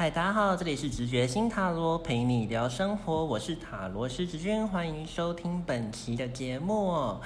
嗨，大家好，这里是直觉新塔罗，陪你聊生活，我是塔罗师直君，欢迎收听本期的节目。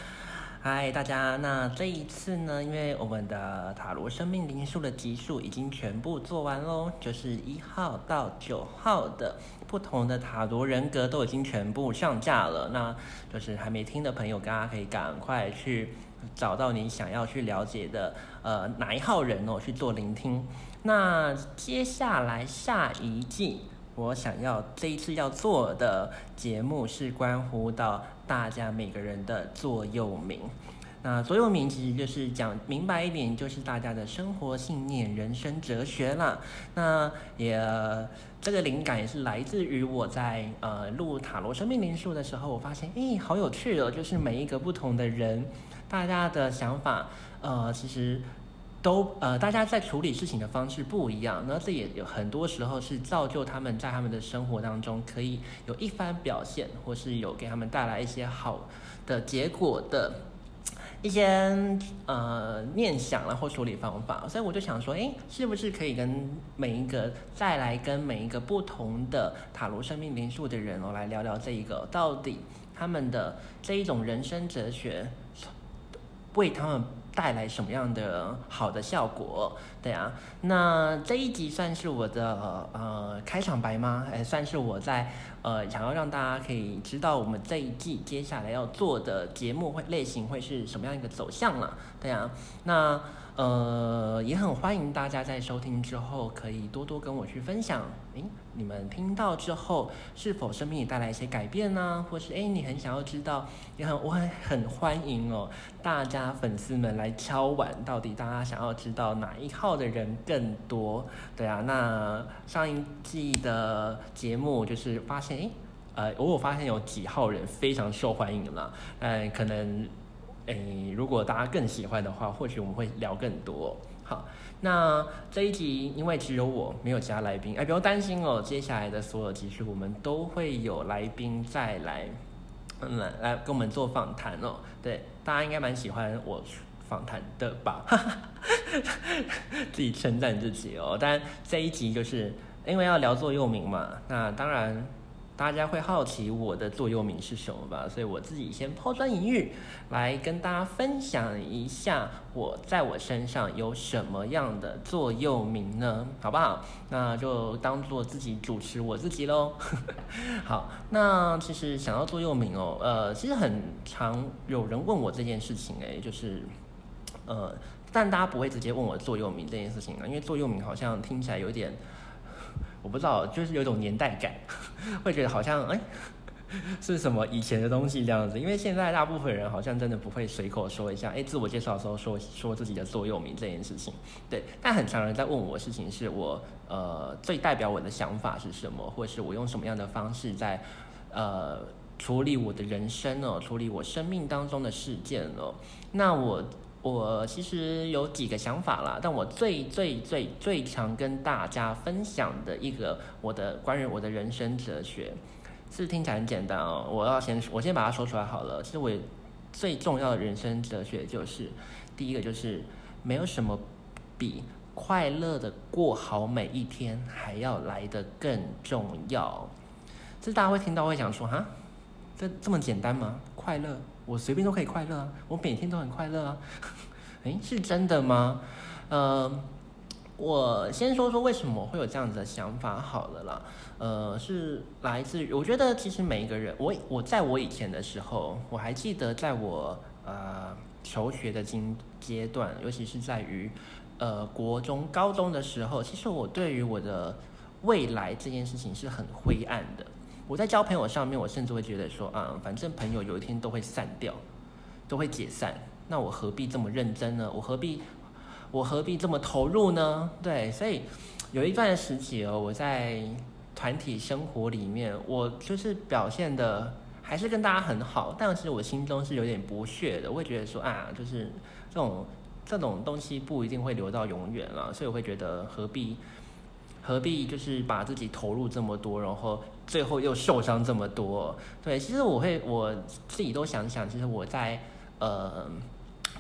嗨，大家，那这一次呢，因为我们的塔罗生命灵数的集数已经全部做完喽，就是一号到九号的不同的塔罗人格都已经全部上架了，那就是还没听的朋友，大家可以赶快去找到你想要去了解的呃哪一号人哦去做聆听。那接下来下一季，我想要这一次要做的节目是关乎到大家每个人的座右铭。那座右铭其实就是讲明白一点，就是大家的生活信念、人生哲学啦。那也这个灵感也是来自于我在呃录塔罗生命灵数的时候，我发现，诶，好有趣哦！就是每一个不同的人，大家的想法，呃，其实。都呃，大家在处理事情的方式不一样，那这也有很多时候是造就他们在他们的生活当中可以有一番表现，或是有给他们带来一些好的结果的 一些呃念想了或处理方法。所以我就想说，哎，是不是可以跟每一个再来跟每一个不同的塔罗生命灵数的人哦来聊聊这一个到底他们的这一种人生哲学为他们。带来什么样的好的效果？对啊，那这一集算是我的呃开场白吗？哎，算是我在呃想要让大家可以知道我们这一季接下来要做的节目会类型会是什么样一个走向了？对啊，那。呃，也很欢迎大家在收听之后，可以多多跟我去分享。诶，你们听到之后，是否生命也带来一些改变呢？或是诶，你很想要知道，也很我很很欢迎哦，大家粉丝们来敲碗，到底大家想要知道哪一号的人更多？对啊，那上一季的节目就是发现，诶，呃，我有发现有几号人非常受欢迎了，嗯，可能。诶，如果大家更喜欢的话，或许我们会聊更多。好，那这一集因为只有我没有其他来宾，哎，不用担心哦。接下来的所有集数，我们都会有来宾再来，嗯，来跟我们做访谈哦。对，大家应该蛮喜欢我访谈的吧？自己称赞自己哦。但这一集就是因为要聊座右铭嘛，那当然。大家会好奇我的座右铭是什么吧？所以我自己先抛砖引玉，来跟大家分享一下我在我身上有什么样的座右铭呢？好不好？那就当做自己主持我自己喽。好，那其实想要座右铭哦，呃，其实很常有人问我这件事情，诶，就是，呃，但大家不会直接问我座右铭这件事情啊，因为座右铭好像听起来有点。我不知道，就是有种年代感，会觉得好像哎，是什么以前的东西这样子。因为现在大部分人好像真的不会随口说一下，哎，自我介绍的时候说说自己的座右铭这件事情。对，但很常人在问我事情是我呃最代表我的想法是什么，或是我用什么样的方式在呃处理我的人生哦，处理我生命当中的事件哦。那我。我其实有几个想法啦，但我最最最最常跟大家分享的一个我的关于我的人生哲学，是听起来很简单哦。我要先我先把它说出来好了。其实我最重要的人生哲学就是，第一个就是没有什么比快乐的过好每一天还要来的更重要。这大家会听到会想说哈，这这么简单吗？快乐？我随便都可以快乐啊，我每天都很快乐啊，诶，是真的吗？呃，我先说说为什么会有这样子的想法好了啦，呃，是来自于我觉得其实每一个人，我我在我以前的时候，我还记得在我呃求学的经阶段，尤其是在于呃国中、高中的时候，其实我对于我的未来这件事情是很灰暗的。我在交朋友上面，我甚至会觉得说，啊，反正朋友有一天都会散掉，都会解散，那我何必这么认真呢？我何必，我何必这么投入呢？对，所以有一段时期哦，我在团体生活里面，我就是表现的还是跟大家很好，但是我心中是有点不屑的，我会觉得说，啊，就是这种这种东西不一定会留到永远了，所以我会觉得何必。何必就是把自己投入这么多，然后最后又受伤这么多？对，其实我会我自己都想想，其实我在呃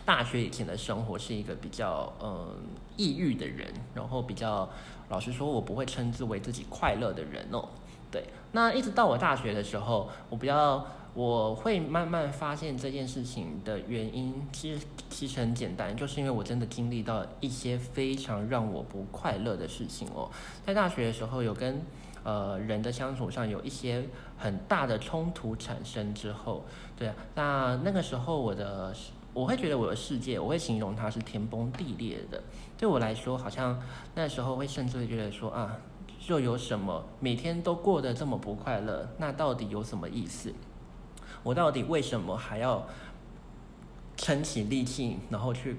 大学以前的生活是一个比较嗯抑郁的人，然后比较老实说，我不会称之为自己快乐的人哦。对，那一直到我大学的时候，我比较我会慢慢发现这件事情的原因，其实其实很简单，就是因为我真的经历到一些非常让我不快乐的事情哦。在大学的时候，有跟呃人的相处上有一些很大的冲突产生之后，对啊，那那个时候我的。我会觉得我的世界，我会形容它是天崩地裂的。对我来说，好像那时候会甚至会觉得说啊，又有什么每天都过得这么不快乐？那到底有什么意思？我到底为什么还要撑起力气，然后去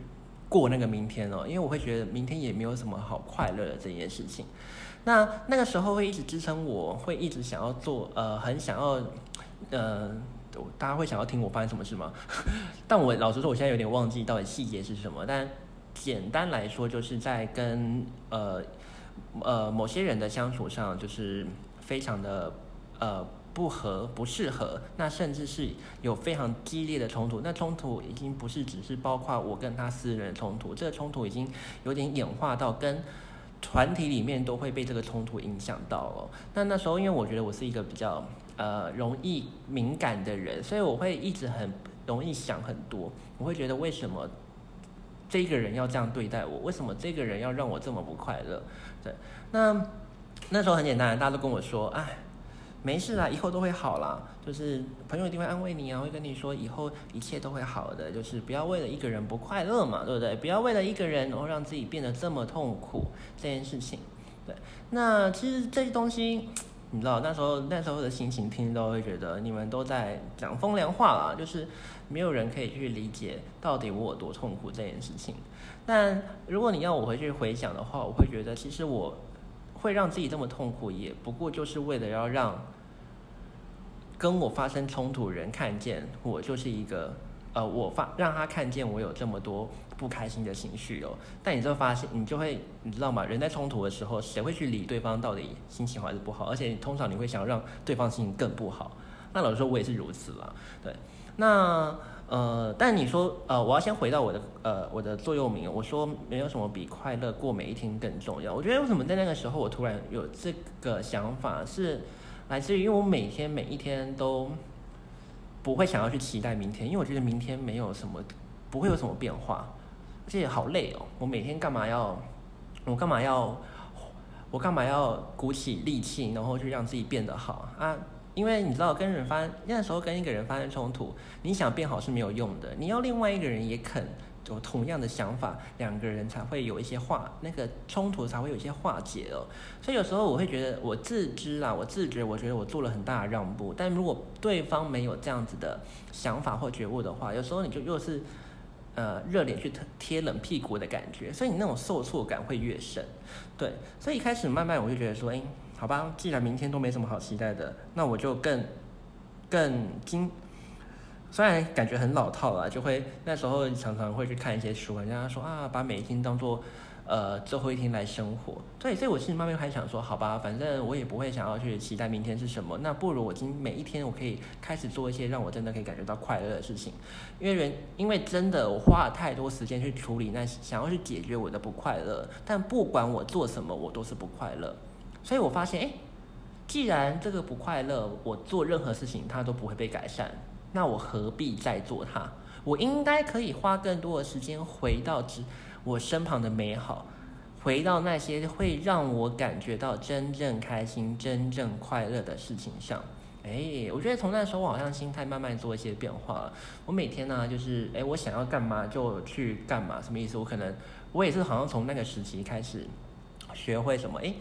过那个明天呢？因为我会觉得明天也没有什么好快乐的这件事情。那那个时候会一直支撑我，会一直想要做，呃，很想要，呃。大家会想要听我发生什么事吗？但我老实说，我现在有点忘记到底细节是什么。但简单来说，就是在跟呃呃某些人的相处上，就是非常的呃不合、不适合。那甚至是有非常激烈的冲突。那冲突已经不是只是包括我跟他私人的冲突，这个冲突已经有点演化到跟团体里面都会被这个冲突影响到了。那那时候，因为我觉得我是一个比较。呃，容易敏感的人，所以我会一直很容易想很多。我会觉得为什么这个人要这样对待我？为什么这个人要让我这么不快乐？对，那那时候很简单，大家都跟我说，哎，没事啦，以后都会好啦。就是朋友一定会安慰你啊，会跟你说以后一切都会好的。就是不要为了一个人不快乐嘛，对不对？不要为了一个人然后让自己变得这么痛苦这件事情。对，那其实这些东西。你知道那时候那时候的心情，听都会觉得你们都在讲风凉话啦，就是没有人可以去理解到底我有多痛苦这件事情。但如果你要我回去回想的话，我会觉得其实我会让自己这么痛苦，也不过就是为了要让跟我发生冲突人看见我就是一个呃，我发让他看见我有这么多。不开心的情绪哦，但你就发现，你就会，你知道吗？人在冲突的时候，谁会去理对方到底心情好还是不好？而且通常你会想让对方心情更不好。那老实说，我也是如此啦。对，那呃，但你说呃，我要先回到我的呃我的座右铭，我说没有什么比快乐过每一天更重要。我觉得为什么在那个时候我突然有这个想法，是来自于因为我每天每一天都不会想要去期待明天，因为我觉得明天没有什么不会有什么变化。这也好累哦！我每天干嘛要，我干嘛要，我干嘛要鼓起力气，然后去让自己变得好啊？因为你知道，跟人发那时候跟一个人发生冲突，你想变好是没有用的。你要另外一个人也肯有同样的想法，两个人才会有一些化，那个冲突才会有一些化解哦。所以有时候我会觉得，我自知啊，我自觉，我觉得我做了很大的让步。但如果对方没有这样子的想法或觉悟的话，有时候你就又是。呃，热脸去贴冷屁股的感觉，所以你那种受挫感会越深，对，所以一开始慢慢我就觉得说，哎，好吧，既然明天都没什么好期待的，那我就更更精，虽然感觉很老套了，就会那时候常常会去看一些书，人家说啊，把每一天当做。呃，最后一天来生活，对，所以我其实慢慢开始想说，好吧，反正我也不会想要去期待明天是什么，那不如我今每一天我可以开始做一些让我真的可以感觉到快乐的事情，因为人，因为真的我花了太多时间去处理那想要去解决我的不快乐，但不管我做什么，我都是不快乐，所以我发现，哎，既然这个不快乐，我做任何事情它都不会被改善，那我何必再做它？我应该可以花更多的时间回到之。我身旁的美好，回到那些会让我感觉到真正开心、真正快乐的事情上。哎，我觉得从那时候，我好像心态慢慢做一些变化。我每天呢，就是哎，我想要干嘛就去干嘛，什么意思？我可能我也是好像从那个时期开始学会什么，哎，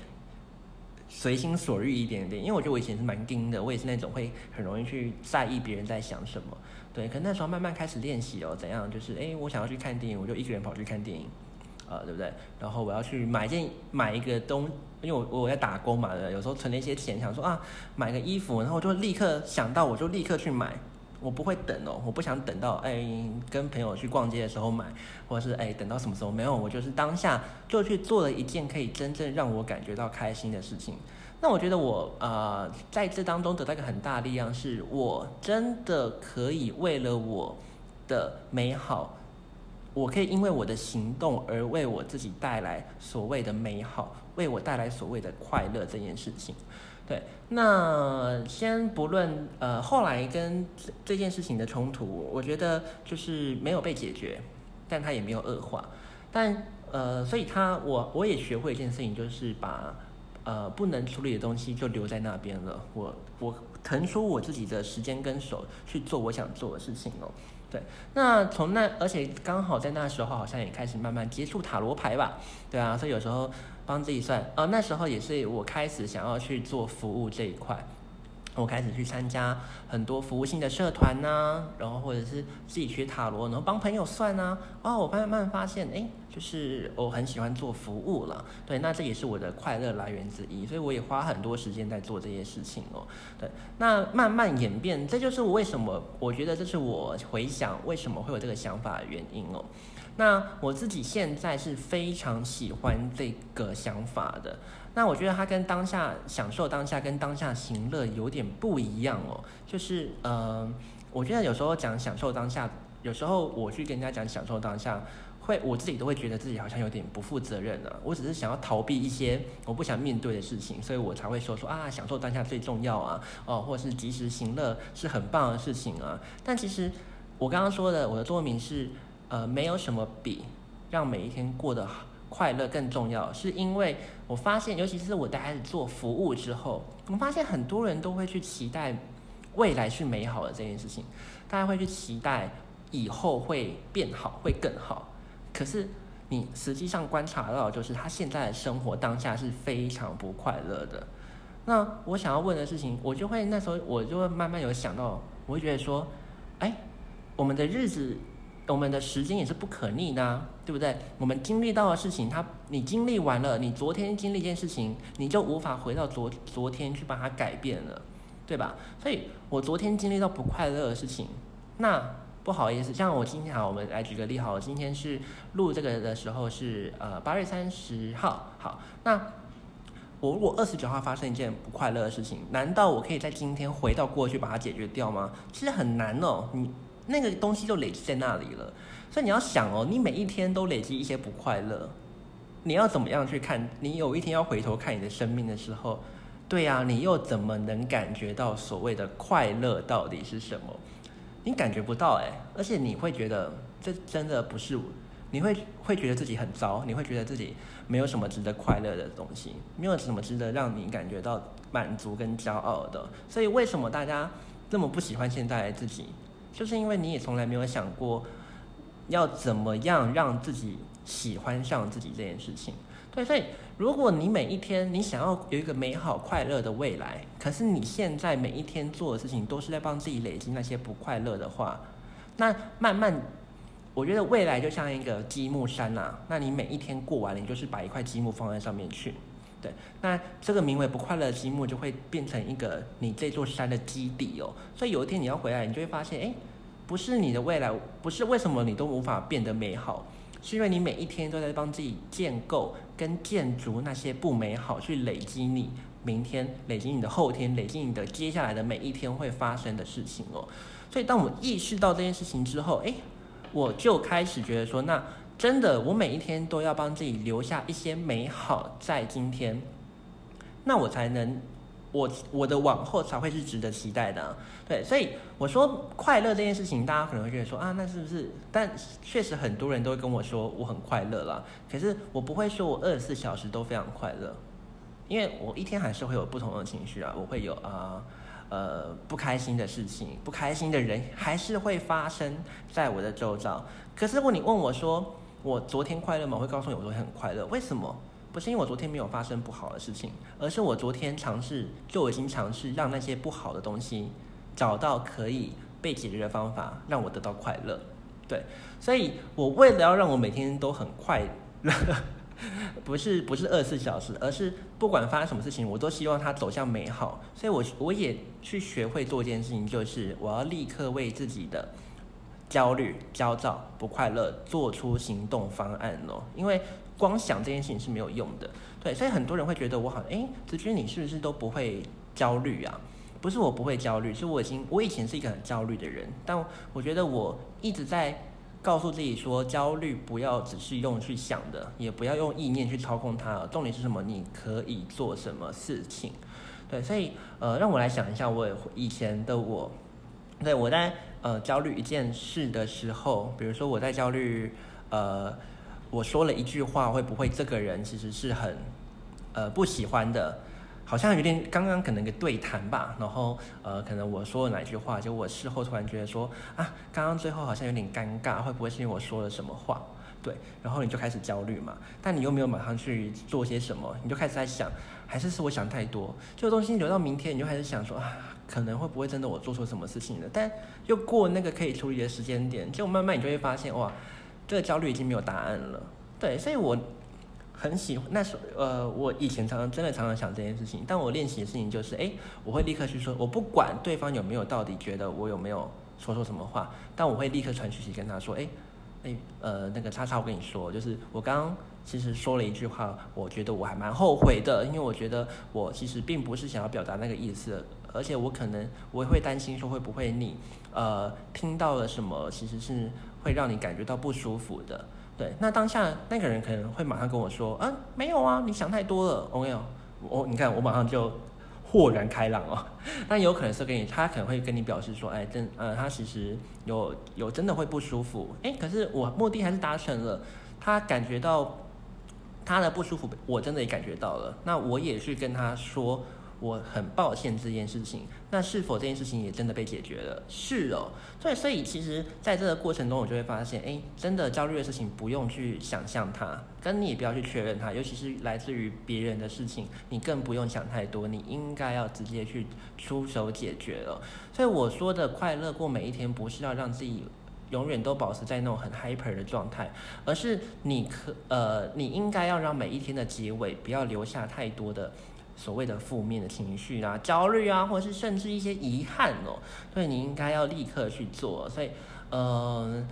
随心所欲一点点。因为我觉得我以前是蛮盯的，我也是那种会很容易去在意别人在想什么。对，可那时候慢慢开始练习哦，怎样？就是哎，我想要去看电影，我就一个人跑去看电影，呃，对不对？然后我要去买件买一个东，因为我我在打工嘛，有时候存了一些钱，想说啊，买个衣服，然后我就立刻想到，我就立刻去买，我不会等哦，我不想等到哎跟朋友去逛街的时候买，或者是哎等到什么时候没有，我就是当下就去做了一件可以真正让我感觉到开心的事情。那我觉得我呃在这当中得到一个很大力量，是我真的可以为了我的美好我可以因为我的行动而为我自己带来所谓的美好，为我带来所谓的快乐这件事情。对，那先不论呃后来跟这这件事情的冲突，我觉得就是没有被解决，但它也没有恶化，但呃，所以他我我也学会一件事情，就是把呃不能处理的东西就留在那边了，我我腾出我自己的时间跟手去做我想做的事情哦。对，那从那而且刚好在那时候好像也开始慢慢接触塔罗牌吧，对啊，所以有时候。帮自己算，呃，那时候也是我开始想要去做服务这一块，我开始去参加很多服务性的社团呐，然后或者是自己学塔罗，然后帮朋友算呐，哦，我慢慢发现，哎，就是我很喜欢做服务了，对，那这也是我的快乐来源之一，所以我也花很多时间在做这些事情哦，对，那慢慢演变，这就是我为什么我觉得这是我回想为什么会有这个想法的原因哦。那我自己现在是非常喜欢这个想法的。那我觉得它跟当下享受当下跟当下行乐有点不一样哦。就是呃，我觉得有时候讲享受当下，有时候我去跟人家讲享受当下，会我自己都会觉得自己好像有点不负责任了。我只是想要逃避一些我不想面对的事情，所以我才会说说啊，享受当下最重要啊，哦，或者是及时行乐是很棒的事情啊。但其实我刚刚说的，我的座右铭是。呃，没有什么比让每一天过得快乐更重要，是因为我发现，尤其是我开始做服务之后，我们发现很多人都会去期待未来是美好的这件事情，大家会去期待以后会变好，会更好。可是你实际上观察到，就是他现在的生活当下是非常不快乐的。那我想要问的事情，我就会那时候我就会慢慢有想到，我会觉得说，哎，我们的日子。我们的时间也是不可逆的，对不对？我们经历到的事情，它你经历完了，你昨天经历一件事情，你就无法回到昨昨天去把它改变了，对吧？所以我昨天经历到不快乐的事情，那不好意思，像我今天好，我们来举个例好，今天是录这个的时候是呃八月三十号，好，那我如果二十九号发生一件不快乐的事情，难道我可以在今天回到过去把它解决掉吗？其实很难哦，你。那个东西就累积在那里了，所以你要想哦，你每一天都累积一些不快乐，你要怎么样去看？你有一天要回头看你的生命的时候，对呀，你又怎么能感觉到所谓的快乐到底是什么？你感觉不到哎，而且你会觉得这真的不是，你会会觉得自己很糟，你会觉得自己没有什么值得快乐的东西，没有什么值得让你感觉到满足跟骄傲的。所以为什么大家这么不喜欢现在自己？就是因为你也从来没有想过，要怎么样让自己喜欢上自己这件事情。对，所以如果你每一天你想要有一个美好快乐的未来，可是你现在每一天做的事情都是在帮自己累积那些不快乐的话，那慢慢，我觉得未来就像一个积木山呐。那你每一天过完了，你就是把一块积木放在上面去。对，那这个名为不快乐的积木就会变成一个你这座山的基底哦。所以有一天你要回来，你就会发现，哎，不是你的未来，不是为什么你都无法变得美好，是因为你每一天都在帮自己建构跟建筑那些不美好，去累积你明天、累积你的后天、累积你的接下来的每一天会发生的事情哦。所以当我意识到这件事情之后，哎，我就开始觉得说，那。真的，我每一天都要帮自己留下一些美好在今天，那我才能，我我的往后才会是值得期待的。对，所以我说快乐这件事情，大家可能会觉得说啊，那是不是？但确实很多人都会跟我说我很快乐啦。可是我不会说我二十四小时都非常快乐，因为我一天还是会有不同的情绪啊，我会有啊。呃，不开心的事情，不开心的人还是会发生在我的周遭。可是如果你问我说，我昨天快乐吗？我会告诉你，我昨天很快乐。为什么？不是因为我昨天没有发生不好的事情，而是我昨天尝试就已经尝试让那些不好的东西找到可以被解决的方法，让我得到快乐。对，所以我为了要让我每天都很快乐。不是不是二十四小时，而是不管发生什么事情，我都希望它走向美好。所以，我我也去学会做一件事情，就是我要立刻为自己的焦虑、焦躁、不快乐做出行动方案哦。因为光想这件事情是没有用的。对，所以很多人会觉得我好，哎，子君你是不是都不会焦虑啊？不是我不会焦虑，是我已经我以前是一个很焦虑的人，但我觉得我一直在。告诉自己说，焦虑不要只是用去想的，也不要用意念去操控它。重点是什么？你可以做什么事情？对，所以呃，让我来想一下，我以前的我，对我在呃焦虑一件事的时候，比如说我在焦虑，呃，我说了一句话，会不会这个人其实是很呃不喜欢的？好像有点刚刚可能个对谈吧，然后呃，可能我说了哪句话，就我事后突然觉得说啊，刚刚最后好像有点尴尬，会不会是因为我说了什么话？对，然后你就开始焦虑嘛，但你又没有马上去做些什么，你就开始在想，还是是我想太多，这个东西留到明天，你就开始想说啊，可能会不会真的我做错什么事情了？但又过那个可以处理的时间点，就慢慢你就会发现哇，这个焦虑已经没有答案了。对，所以我。很喜欢那时候呃，我以前常常真的常常想这件事情，但我练习的事情就是，哎，我会立刻去说，我不管对方有没有到底觉得我有没有说错什么话，但我会立刻传讯息跟他说，哎，哎，呃，那个叉叉，我跟你说，就是我刚刚其实说了一句话，我觉得我还蛮后悔的，因为我觉得我其实并不是想要表达那个意思，而且我可能我也会担心说会不会你呃听到了什么，其实是会让你感觉到不舒服的。对，那当下那个人可能会马上跟我说，嗯，没有啊，你想太多了。o 有，我你看我马上就豁然开朗哦。但有可能是跟你，他可能会跟你表示说，哎，真呃，他其实有有真的会不舒服，哎，可是我目的还是达成了，他感觉到他的不舒服，我真的也感觉到了，那我也是跟他说。我很抱歉这件事情，那是否这件事情也真的被解决了？是哦，所以所以其实在这个过程中，我就会发现，哎，真的焦虑的事情不用去想象它，跟你也不要去确认它，尤其是来自于别人的事情，你更不用想太多，你应该要直接去出手解决了。所以我说的快乐过每一天，不是要让自己永远都保持在那种很 hyper 的状态，而是你可呃，你应该要让每一天的结尾不要留下太多的。所谓的负面的情绪啊、焦虑啊，或者是甚至一些遗憾哦，所以你应该要立刻去做。所以，呃，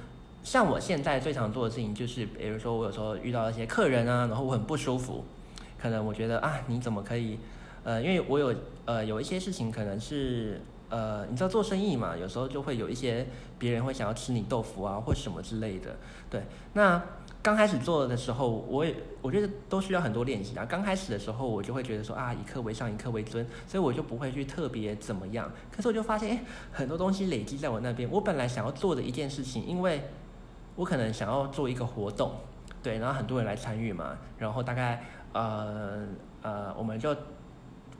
像我现在最常做的事情就是，比如说我有时候遇到一些客人啊，然后我很不舒服，可能我觉得啊，你怎么可以？呃，因为我有呃有一些事情可能是呃，你知道做生意嘛，有时候就会有一些别人会想要吃你豆腐啊，或什么之类的，对，那。刚开始做的时候，我也我觉得都需要很多练习啊。刚开始的时候，我就会觉得说啊，以客为上，以客为尊，所以我就不会去特别怎么样。可是我就发现，哎，很多东西累积在我那边。我本来想要做的一件事情，因为我可能想要做一个活动，对，然后很多人来参与嘛，然后大概呃呃，我们就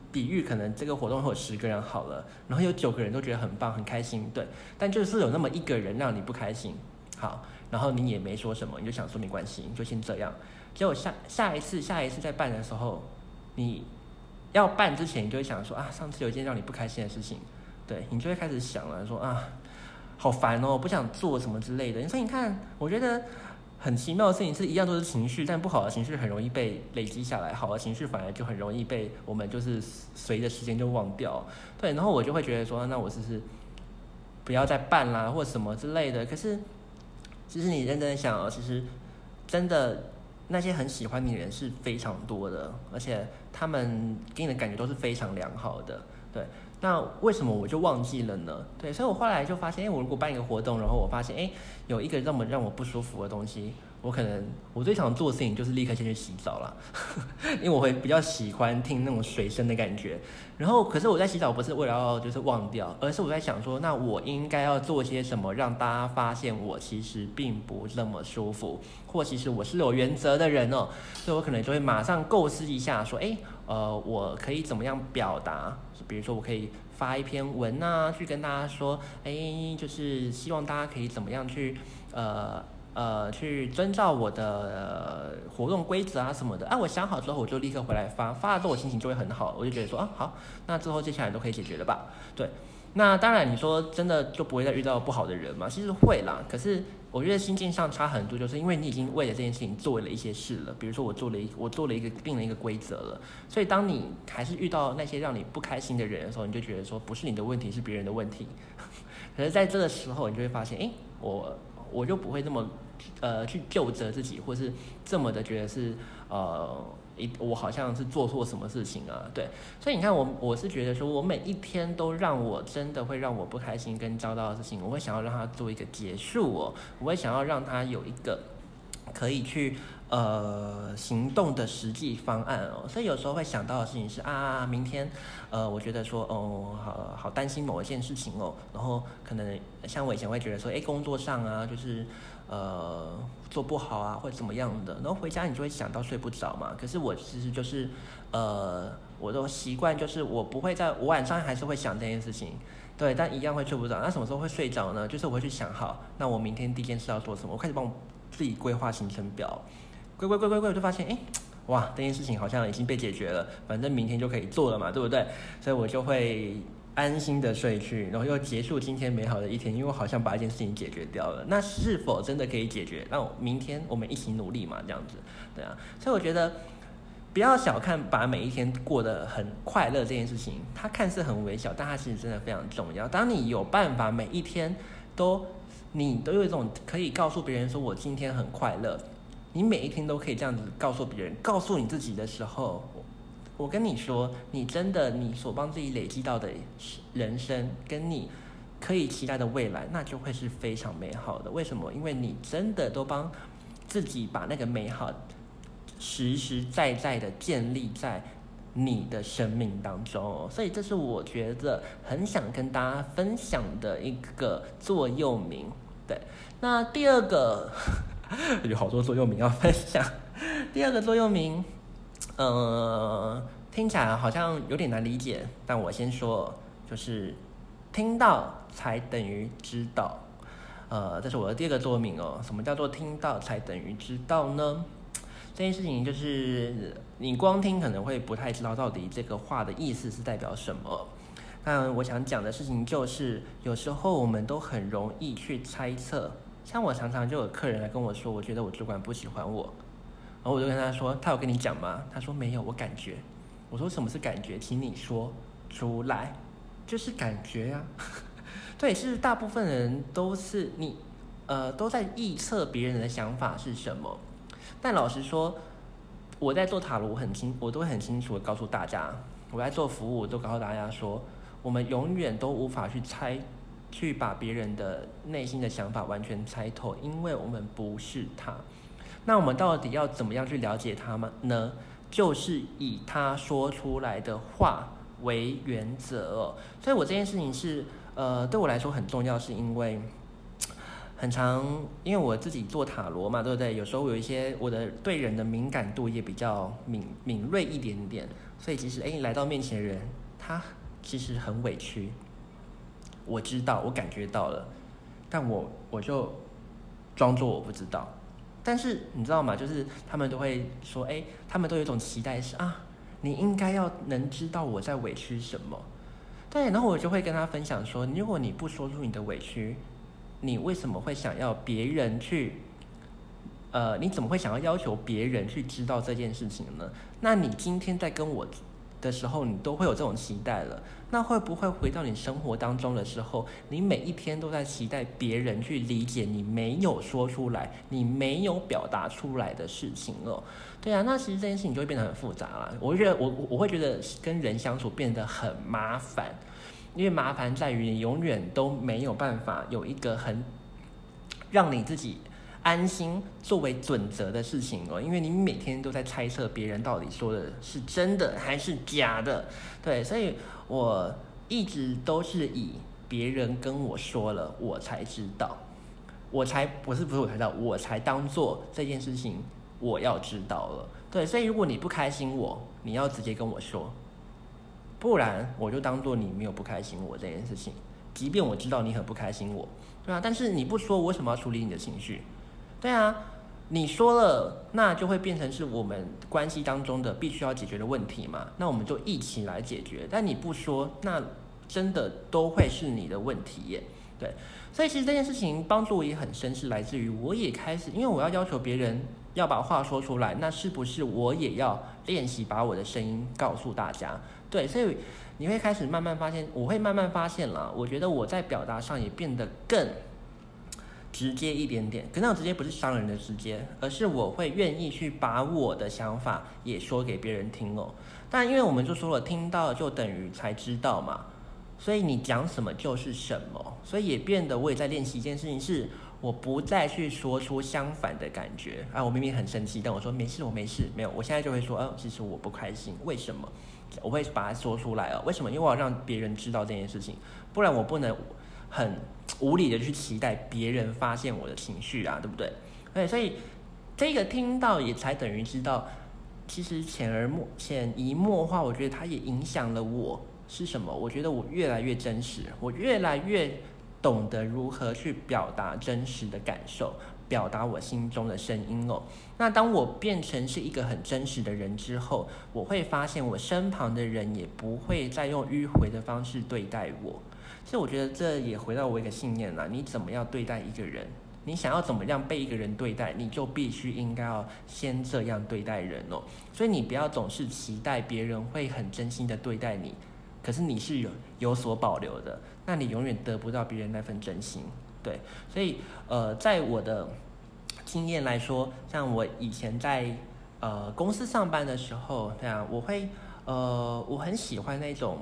比喻可能这个活动会有十个人好了，然后有九个人都觉得很棒很开心，对，但就是有那么一个人让你不开心，好。然后你也没说什么，你就想说没关系，你就先这样。结果下下一次下一次再办的时候，你要办之前，你就会想说啊，上次有一件让你不开心的事情，对你就会开始想了，说啊，好烦哦，不想做什么之类的。你说你看，我觉得很奇妙的事情是一样都是情绪，但不好的情绪很容易被累积下来，好的情绪反而就很容易被我们就是随着时间就忘掉。对，然后我就会觉得说，那我是不是不要再办啦，或什么之类的？可是。其实你认真想哦，其实真的那些很喜欢你的人是非常多的，而且他们给你的感觉都是非常良好的。对，那为什么我就忘记了呢？对，所以我后来就发现，哎，我如果办一个活动，然后我发现，哎，有一个这么让我不舒服的东西。我可能我最常做的事情就是立刻先去洗澡了，因为我会比较喜欢听那种水声的感觉。然后，可是我在洗澡不是为了要就是忘掉，而是我在想说，那我应该要做些什么让大家发现我其实并不那么舒服，或其实我是有原则的人哦。所以我可能就会马上构思一下，说，哎，呃，我可以怎么样表达？比如说，我可以发一篇文啊，去跟大家说，哎，就是希望大家可以怎么样去，呃。呃，去遵照我的活动规则啊什么的，啊，我想好之后我就立刻回来发，发了之后我心情就会很好，我就觉得说啊好，那之后接下来都可以解决了吧？对，那当然你说真的就不会再遇到不好的人嘛？其实会啦，可是我觉得心境上差很多，就是因为你已经为了这件事情做了一些事了，比如说我做了一我做了一个定了一个规则了，所以当你还是遇到那些让你不开心的人的时候，你就觉得说不是你的问题，是别人的问题。可是在这个时候，你就会发现，哎，我我就不会这么。呃，去救责自己，或是这么的觉得是呃一我好像是做错什么事情啊，对，所以你看我我是觉得说我每一天都让我真的会让我不开心跟遭到的事情，我会想要让它做一个结束哦，我会想要让它有一个可以去呃行动的实际方案哦，所以有时候会想到的事情是啊，明天呃我觉得说哦好好担心某一件事情哦，然后可能像我以前会觉得说哎工作上啊就是。呃，做不好啊，或者怎么样的，然后回家你就会想到睡不着嘛。可是我其实就是，呃，我都习惯就是我不会在，我晚上还是会想这件事情，对，但一样会睡不着。那什么时候会睡着呢？就是我会去想，好，那我明天第一件事要做什么？我开始帮我自己规划行程表，规规规规规，我就发现，哎，哇，这件事情好像已经被解决了，反正明天就可以做了嘛，对不对？所以我就会。安心的睡去，然后又结束今天美好的一天，因为我好像把一件事情解决掉了。那是否真的可以解决？那明天我们一起努力嘛，这样子，对啊。所以我觉得不要小看把每一天过得很快乐这件事情，它看似很微小，但它其实真的非常重要。当你有办法每一天都你都有一种可以告诉别人说我今天很快乐，你每一天都可以这样子告诉别人，告诉你自己的时候。我跟你说，你真的，你所帮自己累积到的人生，跟你可以期待的未来，那就会是非常美好的。为什么？因为你真的都帮自己把那个美好实实在在的建立在你的生命当中，所以这是我觉得很想跟大家分享的一个座右铭。对，那第二个 有好多座右铭要分享，第二个座右铭。呃，听起来好像有点难理解，但我先说，就是听到才等于知道。呃，这是我的第二个作名哦。什么叫做听到才等于知道呢？这件事情就是你光听可能会不太知道到底这个话的意思是代表什么。嗯我想讲的事情就是，有时候我们都很容易去猜测。像我常常就有客人来跟我说，我觉得我主管不喜欢我。然后我就跟他说：“他有跟你讲吗？”他说：“没有，我感觉。”我说：“什么是感觉？请你说出来。”就是感觉呀。对，是大部分人都是你，呃，都在臆测别人的想法是什么。但老实说，我在做塔罗，我很清，我都很清楚的告诉大家，我在做服务，我都告诉大家说，我们永远都无法去猜，去把别人的内心的想法完全猜透，因为我们不是他。那我们到底要怎么样去了解他们呢？就是以他说出来的话为原则。所以我这件事情是，呃，对我来说很重要，是因为 很长，因为我自己做塔罗嘛，对不对？有时候有一些我的对人的敏感度也比较敏敏锐一点点，所以其实哎，来到面前的人，他其实很委屈，我知道，我感觉到了，但我我就装作我不知道。但是你知道吗？就是他们都会说，哎，他们都有一种期待是啊，你应该要能知道我在委屈什么。对，然后我就会跟他分享说，如果你不说出你的委屈，你为什么会想要别人去？呃，你怎么会想要要求别人去知道这件事情呢？那你今天在跟我。的时候，你都会有这种期待了。那会不会回到你生活当中的时候，你每一天都在期待别人去理解你没有说出来、你没有表达出来的事情哦？对啊，那其实这件事情就会变得很复杂了。我觉得，我我会觉得跟人相处变得很麻烦，因为麻烦在于你永远都没有办法有一个很让你自己。安心作为准则的事情哦，因为你每天都在猜测别人到底说的是真的还是假的，对，所以我一直都是以别人跟我说了，我才知道，我才不是不是我才知道，我才当做这件事情我要知道了，对，所以如果你不开心我，你要直接跟我说，不然我就当做你没有不开心我这件事情，即便我知道你很不开心我，对吧？但是你不说，我为什么要处理你的情绪？对啊，你说了，那就会变成是我们关系当中的必须要解决的问题嘛？那我们就一起来解决。但你不说，那真的都会是你的问题耶。对，所以其实这件事情帮助我也很深，是来自于我也开始，因为我要要求别人要把话说出来，那是不是我也要练习把我的声音告诉大家？对，所以你会开始慢慢发现，我会慢慢发现了，我觉得我在表达上也变得更。直接一点点。可那种直接不是伤人的直接，而是我会愿意去把我的想法也说给别人听哦。但因为我们就说了，听到就等于才知道嘛，所以你讲什么就是什么，所以也变得我也在练习一件事情是。我不再去说出相反的感觉啊！我明明很生气，但我说没事，我没事，没有。我现在就会说，哦，其实我不开心，为什么？我会把它说出来哦。为什么？因为我要让别人知道这件事情，不然我不能很无理的去期待别人发现我的情绪啊，对不对？对，所以这个听到也才等于知道，其实潜而默潜移默化，我觉得它也影响了我是什么？我觉得我越来越真实，我越来越。懂得如何去表达真实的感受，表达我心中的声音哦。那当我变成是一个很真实的人之后，我会发现我身旁的人也不会再用迂回的方式对待我。所以我觉得这也回到我一个信念了：你怎么样对待一个人，你想要怎么样被一个人对待，你就必须应该要先这样对待人哦。所以你不要总是期待别人会很真心的对待你。可是你是有有所保留的，那你永远得不到别人那份真心，对，所以呃，在我的经验来说，像我以前在呃公司上班的时候，对啊，我会呃我很喜欢那种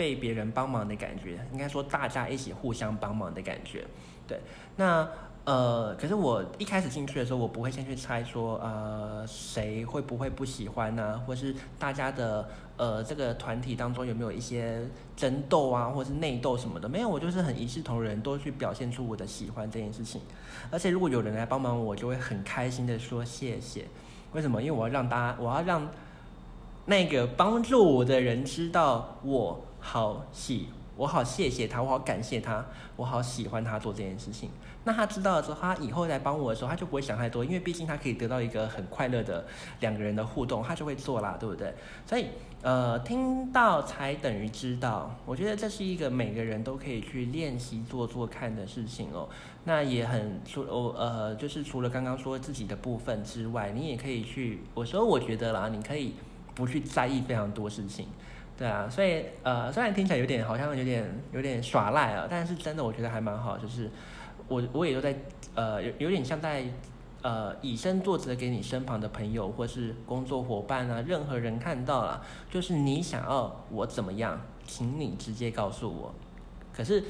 被别人帮忙的感觉，应该说大家一起互相帮忙的感觉，对，那。呃，可是我一开始进去的时候，我不会先去猜说，呃，谁会不会不喜欢呢？或是大家的呃这个团体当中有没有一些争斗啊，或是内斗什么的？没有，我就是很一视同仁，都去表现出我的喜欢这件事情。而且如果有人来帮忙我，就会很开心的说谢谢。为什么？因为我要让大家，我要让那个帮助我的人知道我好喜。我好谢谢他，我好感谢他，我好喜欢他做这件事情。那他知道了之后，他以后来帮我的时候，他就不会想太多，因为毕竟他可以得到一个很快乐的两个人的互动，他就会做啦，对不对？所以，呃，听到才等于知道，我觉得这是一个每个人都可以去练习做做看的事情哦。那也很除哦呃，就是除了刚刚说自己的部分之外，你也可以去，我说我觉得啦，你可以不去在意非常多事情。对啊，所以呃，虽然听起来有点好像有点有点耍赖啊，但是真的我觉得还蛮好，就是我我也都在呃有有点像在呃以身作则给你身旁的朋友或是工作伙伴啊，任何人看到了，就是你想要我怎么样，请你直接告诉我。可是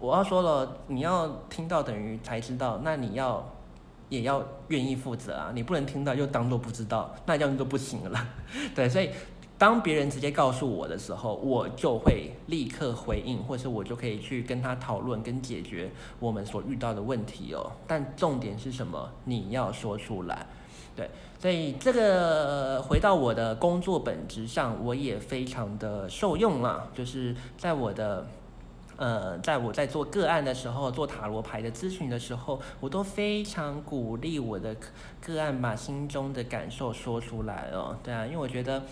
我要说了，你要听到等于才知道，那你要也要愿意负责啊，你不能听到又当做不知道，那这样就不行了。对，所以。当别人直接告诉我的时候，我就会立刻回应，或者我就可以去跟他讨论跟解决我们所遇到的问题哦。但重点是什么？你要说出来，对。所以这个回到我的工作本质上，我也非常的受用了。就是在我的呃，在我在做个案的时候，做塔罗牌的咨询的时候，我都非常鼓励我的个案把心中的感受说出来哦。对啊，因为我觉得。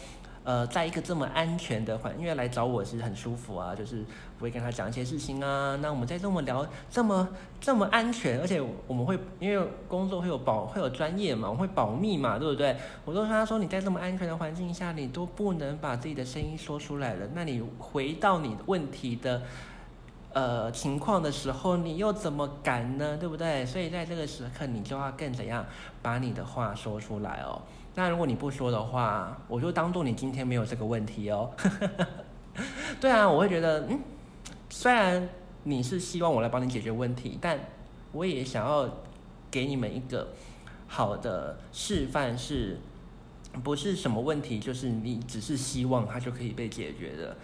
呃，在一个这么安全的环，因为来找我是很舒服啊，就是我会跟他讲一些事情啊。那我们在这么聊，这么这么安全，而且我们会因为工作会有保，会有专业嘛，我会保密嘛，对不对？我都跟他说，你在这么安全的环境下，你都不能把自己的声音说出来了。那你回到你问题的呃情况的时候，你又怎么敢呢？对不对？所以在这个时刻，你就要更怎样把你的话说出来哦。那如果你不说的话，我就当做你今天没有这个问题哦。对啊，我会觉得，嗯，虽然你是希望我来帮你解决问题，但我也想要给你们一个好的示范，是不是什么问题，就是你只是希望它就可以被解决的。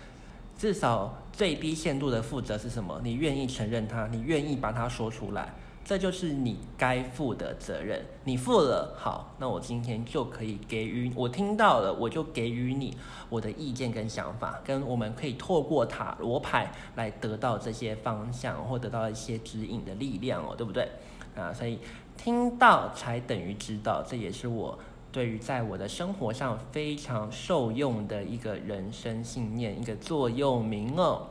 至少最低限度的负责是什么？你愿意承认它，你愿意把它说出来。这就是你该负的责任，你负了，好，那我今天就可以给予我听到了，我就给予你我的意见跟想法，跟我们可以透过塔罗牌来得到这些方向或得到一些指引的力量哦，对不对？啊，所以听到才等于知道，这也是我对于在我的生活上非常受用的一个人生信念，一个座右铭哦。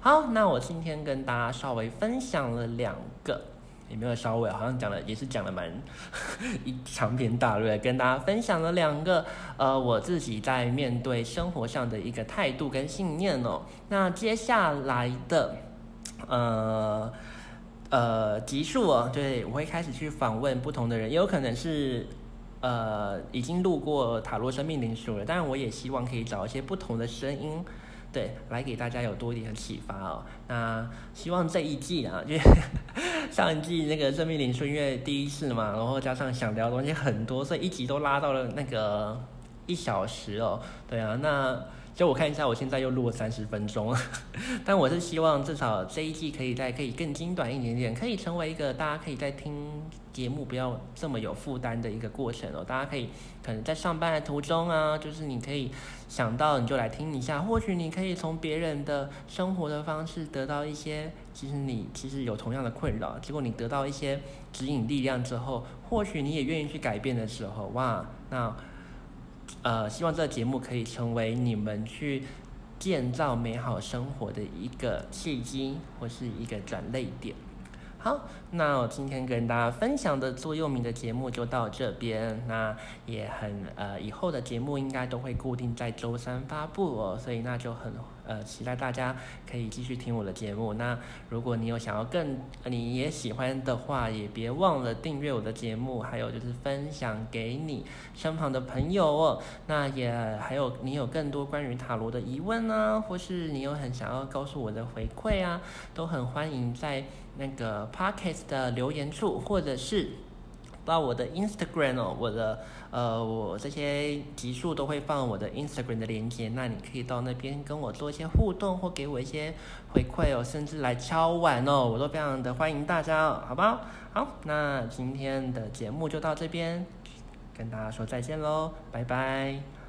好，那我今天跟大家稍微分享了两个。也没有稍微，好像讲了，也是讲了蛮 一长篇大论，跟大家分享了两个呃我自己在面对生活上的一个态度跟信念哦。那接下来的呃呃集数哦，对我会开始去访问不同的人，也有可能是呃已经录过塔罗生命灵数了，当然我也希望可以找一些不同的声音。对，来给大家有多一点启发哦。那希望这一季啊，就 上一季那个生命灵数因为第一次嘛，然后加上想聊的东西很多，所以一集都拉到了那个一小时哦。对啊，那。就我看一下，我现在又录了三十分钟，但我是希望至少这一季可以再可以更精短一点点，可以成为一个大家可以在听节目不要这么有负担的一个过程哦。大家可以可能在上班的途中啊，就是你可以想到你就来听一下，或许你可以从别人的生活的方式得到一些，其实你其实有同样的困扰，结果你得到一些指引力量之后，或许你也愿意去改变的时候，哇，那。呃，希望这个节目可以成为你们去建造美好生活的一个契机，或是一个转泪点。好，那我今天跟大家分享的座右铭的节目就到这边。那也很呃，以后的节目应该都会固定在周三发布哦，所以那就很呃期待大家可以继续听我的节目。那如果你有想要更你也喜欢的话，也别忘了订阅我的节目，还有就是分享给你身旁的朋友哦。那也还有你有更多关于塔罗的疑问呢，或是你有很想要告诉我的回馈啊，都很欢迎在。那个 podcast 的留言处，或者是到我的 Instagram 哦，我的呃，我这些集数都会放我的 Instagram 的链接，那你可以到那边跟我做一些互动，或给我一些回馈哦，甚至来敲碗哦，我都非常的欢迎大家哦，好不好？好，那今天的节目就到这边，跟大家说再见喽，拜拜。